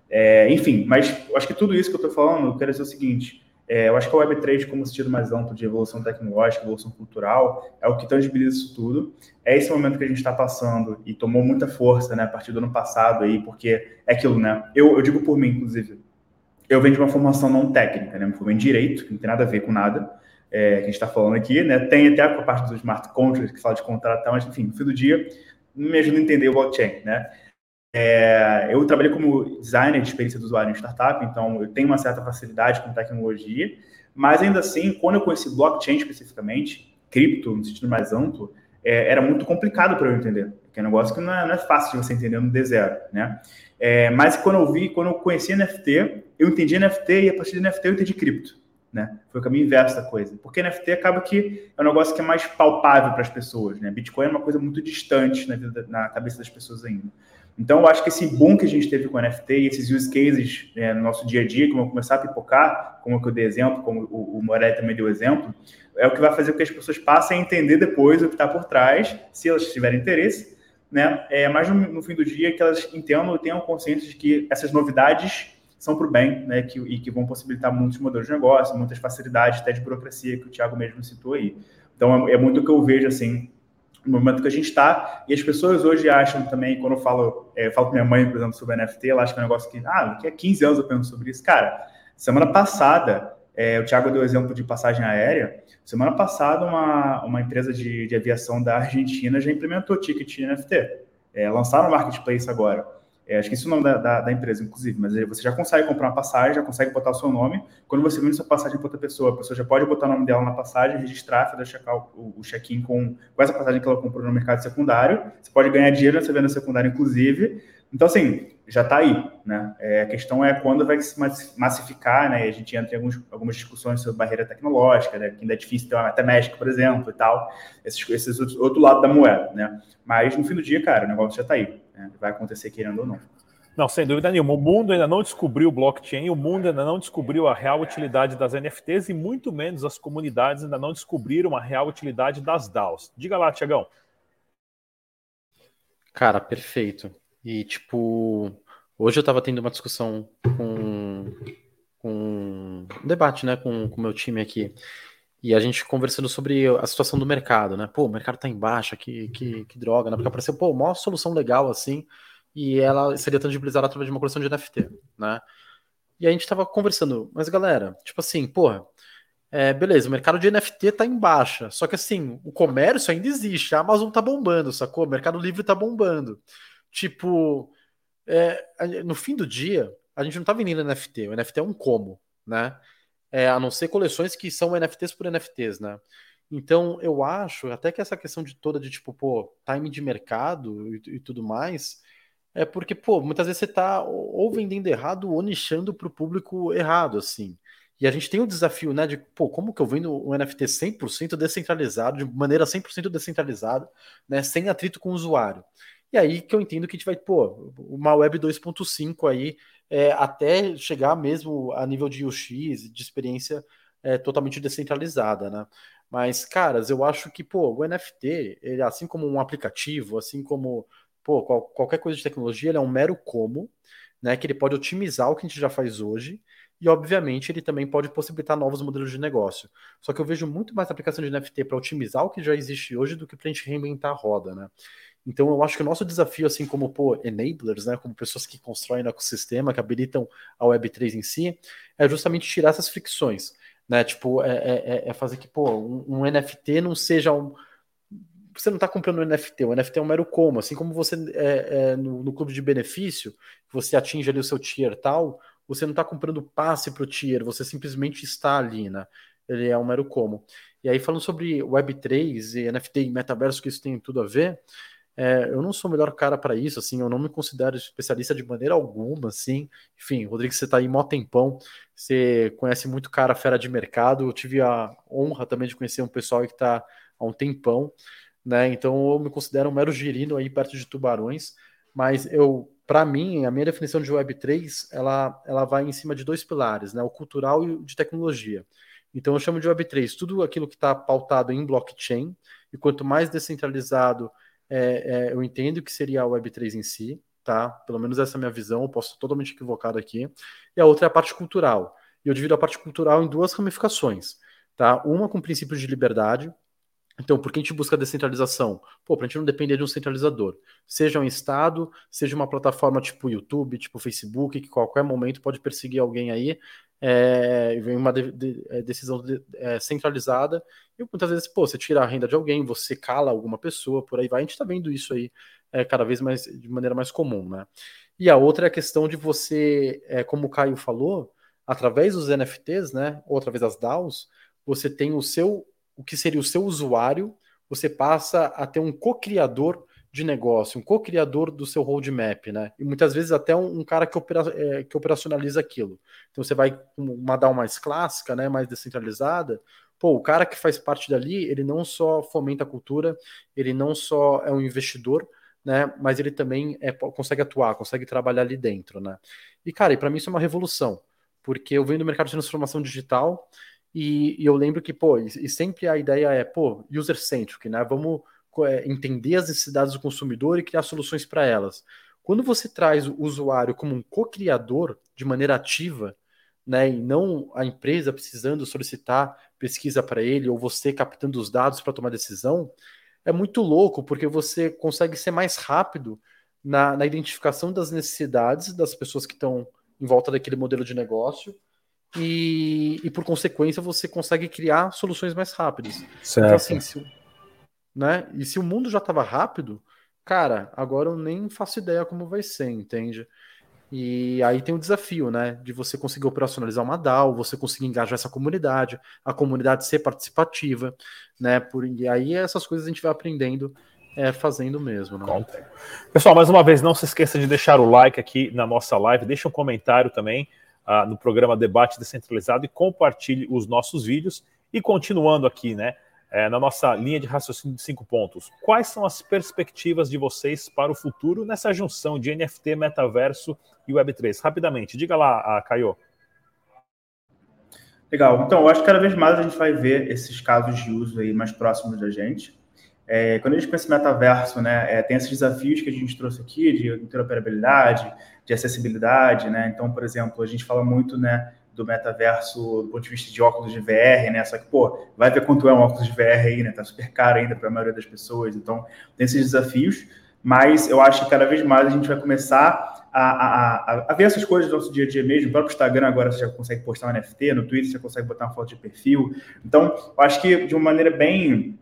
É, enfim, mas acho que tudo isso que eu estou falando, eu quero dizer o seguinte: é, eu acho que a Web3, como sentido mais amplo de evolução tecnológica, evolução cultural, é o que tangibiliza isso tudo. É esse momento que a gente está passando e tomou muita força né, a partir do ano passado aí, porque é aquilo, né? Eu, eu digo por mim, inclusive, eu venho de uma formação não técnica, né? Me formei em direito, que não tem nada a ver com nada é, que a gente está falando aqui, né? Tem até a parte dos smart contracts que fala de contrato, mas enfim, no fim do dia, me ajuda a entender o blockchain, né? É, eu trabalhei como designer de experiência do usuário em startup, então eu tenho uma certa facilidade com tecnologia, mas ainda assim, quando eu conheci blockchain especificamente, cripto no sentido mais amplo, é, era muito complicado para eu entender, que é um negócio que não é, não é, fácil de você entender no D0, né? É, mas quando eu vi, quando eu conheci NFT, eu entendi NFT e a partir de NFT eu entendi cripto, né? Foi o caminho inverso da coisa. Porque NFT acaba que é um negócio que é mais palpável para as pessoas, né? Bitcoin é uma coisa muito distante na, vida, na cabeça das pessoas ainda. Então, eu acho que esse boom que a gente teve com NFT e esses use cases né, no nosso dia a dia, como eu começar a pipocar, como eu dei exemplo, como o, o Morelli também deu exemplo, é o que vai fazer com que as pessoas passem a entender depois o que está por trás, se elas tiverem interesse, né? É, mas no, no, fim do dia que elas entendam e tenham consciência de que essas novidades são para o bem, né? Que, e que vão possibilitar muitos modelos de negócio, muitas facilidades, até de burocracia que o Thiago mesmo citou aí. Então é, é muito o que eu vejo assim no momento que a gente está. E as pessoas hoje acham também, quando eu falo, é, falo com minha mãe, por exemplo, sobre NFT, ela acha que é um negócio que, ah, daqui a 15 anos eu penso sobre isso. Cara, semana passada, é, o Thiago deu exemplo de passagem aérea. Semana passada, uma, uma empresa de, de aviação da Argentina já implementou ticket NFT. É, lançaram o marketplace agora. É, acho que isso é o nome da, da, da, empresa, inclusive, mas você já consegue comprar uma passagem, já consegue botar o seu nome. Quando você vende sua passagem para outra pessoa, a pessoa já pode botar o nome dela na passagem, registrar, fazer o, o check-in com, com essa passagem que ela comprou no mercado secundário. Você pode ganhar dinheiro nessa venda secundária, inclusive. Então, assim, já está aí, né? É, a questão é quando vai se massificar, né? E a gente entra em alguns, algumas discussões sobre barreira tecnológica, né? Que ainda é difícil ter uma México, por exemplo, e tal. Esses, esses outros, outro lado da moeda, né? Mas no fim do dia, cara, o negócio já está aí. Né? Vai acontecer querendo ou não. Não, sem dúvida nenhuma. O mundo ainda não descobriu o blockchain, o mundo ainda não descobriu a real utilidade das NFTs e muito menos as comunidades ainda não descobriram a real utilidade das DAOs. Diga lá, Tiagão. Cara, perfeito. E, tipo, hoje eu estava tendo uma discussão com, com um debate, né, com o meu time aqui. E a gente conversando sobre a situação do mercado, né? Pô, o mercado tá em baixa, que, que, que droga, né? Porque apareceu, pô, uma solução legal assim, e ela seria tangibilizada através de uma coleção de NFT, né? E a gente tava conversando, mas galera, tipo assim, porra, é, beleza, o mercado de NFT tá em baixa, só que assim, o comércio ainda existe, a Amazon tá bombando, sacou? O Mercado Livre tá bombando. Tipo, é, no fim do dia, a gente não tá vendendo NFT, o NFT é um como, né? É, a não ser coleções que são NFTs por NFTs, né? Então, eu acho até que essa questão de toda de tipo, pô, time de mercado e, e tudo mais, é porque, pô, muitas vezes você tá ou vendendo errado ou nichando para o público errado, assim. E a gente tem o desafio, né, de, pô, como que eu vendo um NFT 100% descentralizado, de maneira 100% descentralizada, né, sem atrito com o usuário. E aí que eu entendo que a gente vai, pô, uma web 2.5 aí, é, até chegar mesmo a nível de UX, de experiência é, totalmente descentralizada, né? Mas, caras, eu acho que, pô, o NFT, ele, assim como um aplicativo, assim como, pô, qual, qualquer coisa de tecnologia, ele é um mero como, né? Que ele pode otimizar o que a gente já faz hoje, e, obviamente, ele também pode possibilitar novos modelos de negócio. Só que eu vejo muito mais aplicação de NFT para otimizar o que já existe hoje do que para a gente reinventar a roda, né? Então eu acho que o nosso desafio, assim como pô, enablers, né, como pessoas que constroem o ecossistema, que habilitam a Web3 em si, é justamente tirar essas fricções, né? Tipo, é, é, é, é fazer que pô, um, um, NFT não seja um. Você não está comprando um NFT, o NFT é um mero como, assim como você é, é no, no, clube de benefício, você atinge ali o seu tier tal, você não está comprando passe para o tier, você simplesmente está ali, né? Ele é um mero como. E aí, falando sobre Web3 e NFT e metaverso, que isso tem tudo a ver, é, eu não sou o melhor cara para isso, assim, eu não me considero especialista de maneira alguma, assim. Enfim, Rodrigo, você está aí mó tempão, você conhece muito cara fera de mercado. Eu tive a honra também de conhecer um pessoal que está há um tempão, né? Então eu me considero um mero girino aí perto de tubarões, mas eu, para mim, a minha definição de Web3, ela, ela vai em cima de dois pilares, né? O cultural e o de tecnologia. Então eu chamo de Web3 tudo aquilo que está pautado em blockchain, e quanto mais descentralizado é, é, eu entendo que seria a Web3 em si, tá? Pelo menos essa é a minha visão, eu posso estar totalmente equivocado aqui. E a outra é a parte cultural. E eu divido a parte cultural em duas ramificações, tá? Uma com princípios de liberdade. Então, por que a gente busca descentralização? Pô, para a gente não depender de um centralizador. Seja um Estado, seja uma plataforma tipo YouTube, tipo Facebook, que qualquer momento pode perseguir alguém aí é, vem uma de, de, é, decisão de, é, centralizada e muitas vezes, pô, você tira a renda de alguém, você cala alguma pessoa, por aí vai. A gente está vendo isso aí é, cada vez mais de maneira mais comum, né? E a outra é a questão de você, é, como o Caio falou, através dos NFTs, né, ou através das DAOs, você tem o seu, o que seria o seu usuário, você passa a ter um co-criador de negócio, um co-criador do seu roadmap, né? E muitas vezes até um, um cara que, opera, é, que operacionaliza aquilo. Então você vai uma DAO mais clássica, né, mais descentralizada, pô, o cara que faz parte dali, ele não só fomenta a cultura, ele não só é um investidor, né, mas ele também é, consegue atuar, consegue trabalhar ali dentro, né? E cara, e para mim isso é uma revolução, porque eu venho do mercado de transformação digital e, e eu lembro que, pô, e, e sempre a ideia é, pô, user-centric, né? Vamos entender as necessidades do consumidor e criar soluções para elas. Quando você traz o usuário como um co-criador de maneira ativa, né, e não a empresa precisando solicitar pesquisa para ele ou você captando os dados para tomar decisão, é muito louco porque você consegue ser mais rápido na, na identificação das necessidades das pessoas que estão em volta daquele modelo de negócio e, e por consequência você consegue criar soluções mais rápidas. Certo. Então, assim, se, né? E se o mundo já estava rápido, cara, agora eu nem faço ideia como vai ser, entende? E aí tem o desafio, né, de você conseguir operacionalizar uma DAO, você conseguir engajar essa comunidade, a comunidade ser participativa, né, por, e aí essas coisas a gente vai aprendendo é, fazendo mesmo. Né? Pessoal, mais uma vez, não se esqueça de deixar o like aqui na nossa live, deixa um comentário também uh, no programa Debate Descentralizado e compartilhe os nossos vídeos. E continuando aqui, né, é, na nossa linha de raciocínio de cinco pontos, quais são as perspectivas de vocês para o futuro nessa junção de NFT, metaverso e Web3? Rapidamente, diga lá, Caio. Legal. Então, eu acho que cada vez mais a gente vai ver esses casos de uso aí mais próximos da gente. É, quando a gente pensa em metaverso, né, é, tem esses desafios que a gente trouxe aqui de interoperabilidade, de acessibilidade, né? Então, por exemplo, a gente fala muito, né, do metaverso do ponto de vista de óculos de VR, né? Só que, pô, vai ver quanto é um óculos de VR aí, né? Tá super caro ainda para a maioria das pessoas. Então, tem esses desafios, mas eu acho que cada vez mais a gente vai começar a, a, a, ver essas coisas do nosso dia a dia mesmo. O próprio Instagram agora você já consegue postar um NFT, no Twitter você consegue botar uma foto de perfil. Então, eu acho que de uma maneira bem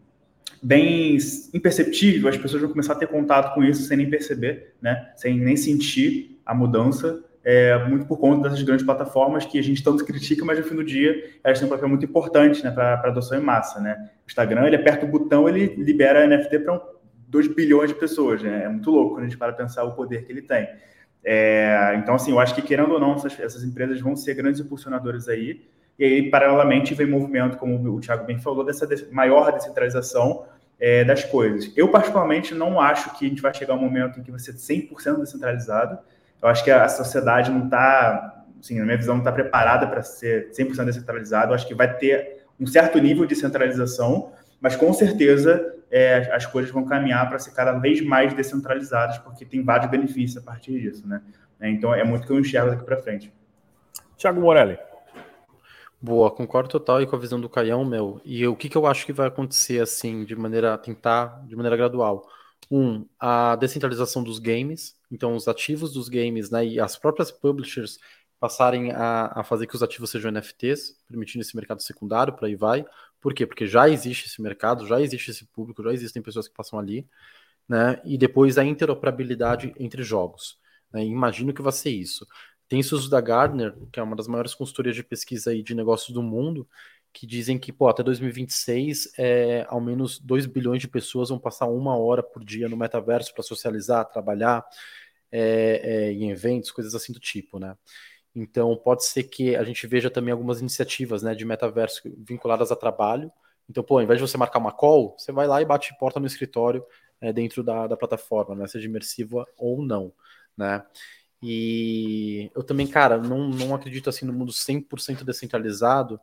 bem imperceptível, as pessoas vão começar a ter contato com isso sem nem perceber, né? Sem nem sentir a mudança, é, muito por conta dessas grandes plataformas que a gente tanto critica, mas no fim do dia elas têm um papel muito importante né, para adoção em massa. Né? O Instagram, ele aperta o botão, ele libera NFT para 2 bilhões de pessoas. Né? É muito louco quando a gente para pensar o poder que ele tem. É, então, assim, eu acho que, querendo ou não, essas, essas empresas vão ser grandes impulsionadores aí, e aí, paralelamente, vem movimento, como o Thiago bem falou, dessa maior descentralização é, das coisas. Eu, particularmente, não acho que a gente vai chegar a um momento em que vai ser 100% descentralizado. Eu acho que a sociedade não está, assim, na minha visão, não está preparada para ser 100% descentralizado. Eu acho que vai ter um certo nível de centralização, mas com certeza é, as coisas vão caminhar para ser cada vez mais descentralizadas, porque tem vários benefícios a partir disso, né? Então, é muito que eu enxergo daqui para frente. Tiago Morelli. Boa, concordo total aí com a visão do Caião, meu. E o que, que eu acho que vai acontecer, assim, de maneira, tentar, de maneira gradual? Um, a descentralização dos games, então os ativos dos games, né, e as próprias publishers passarem a, a fazer que os ativos sejam NFTs, permitindo esse mercado secundário, por aí vai. Por quê? Porque já existe esse mercado, já existe esse público, já existem pessoas que passam ali, né, e depois a interoperabilidade entre jogos. Né, imagino que vai ser isso. Tem estudos da Gardner, que é uma das maiores consultorias de pesquisa aí de negócios do mundo, que dizem que pô, até 2026 é, ao menos 2 bilhões de pessoas vão passar uma hora por dia no metaverso para socializar, trabalhar é, é, em eventos, coisas assim do tipo, né? Então pode ser que a gente veja também algumas iniciativas né, de metaverso vinculadas a trabalho. Então, pô, ao invés de você marcar uma call, você vai lá e bate porta no escritório é, dentro da, da plataforma, né, seja imersiva ou não, né? E eu também, cara, não, não acredito assim no mundo 100% descentralizado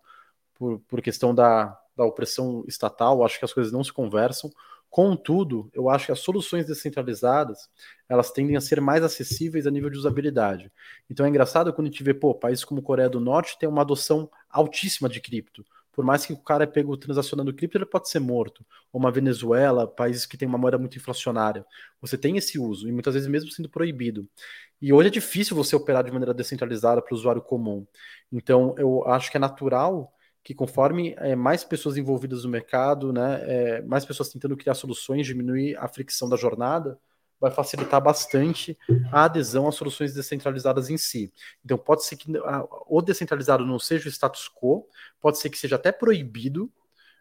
por, por questão da, da opressão estatal, acho que as coisas não se conversam. Contudo, eu acho que as soluções descentralizadas, elas tendem a ser mais acessíveis a nível de usabilidade. Então é engraçado quando a gente vê, pô, países como Coreia do Norte tem uma adoção altíssima de cripto. Por mais que o cara é pego transacionando cripto, ele pode ser morto. Ou uma Venezuela, países que têm uma moeda muito inflacionária. Você tem esse uso, e muitas vezes mesmo sendo proibido. E hoje é difícil você operar de maneira descentralizada para o usuário comum. Então, eu acho que é natural que conforme é, mais pessoas envolvidas no mercado, né, é, mais pessoas tentando criar soluções, diminuir a fricção da jornada, vai facilitar bastante a adesão às soluções descentralizadas em si. Então, pode ser que o descentralizado não seja o status quo, pode ser que seja até proibido,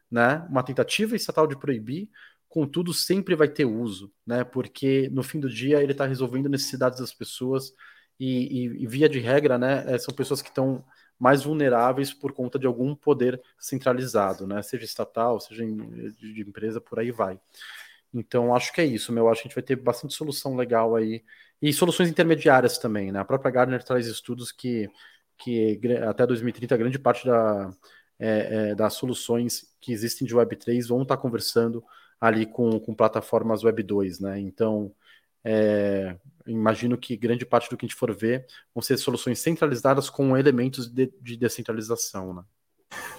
né, uma tentativa estatal de proibir, contudo sempre vai ter uso, né? Porque no fim do dia ele está resolvendo necessidades das pessoas e, e, e, via de regra, né? É, são pessoas que estão mais vulneráveis por conta de algum poder centralizado, né? Seja estatal, seja de, empresa, por aí vai. Então acho que é isso, meu. Acho que a gente vai ter bastante solução legal aí e soluções intermediárias também, né? A própria Gartner traz estudos que que até 2030 grande parte da, é, é, das soluções que existem de Web3 vão estar conversando ali com, com plataformas Web 2, né? Então, é, imagino que grande parte do que a gente for ver vão ser soluções centralizadas com elementos de, de descentralização, né?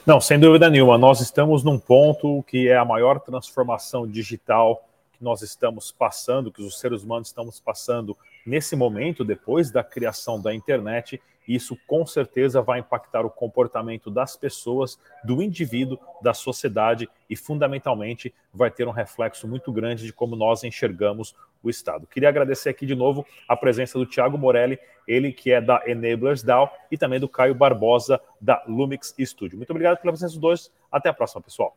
Não, sem dúvida nenhuma. Nós estamos num ponto que é a maior transformação digital que nós estamos passando, que os seres humanos estamos passando nesse momento, depois da criação da internet, isso com certeza vai impactar o comportamento das pessoas, do indivíduo, da sociedade e, fundamentalmente, vai ter um reflexo muito grande de como nós enxergamos o Estado. Queria agradecer aqui de novo a presença do Tiago Morelli, ele que é da Enablers DAO, e também do Caio Barbosa, da Lumix Studio. Muito obrigado pela presença dos dois. Até a próxima, pessoal.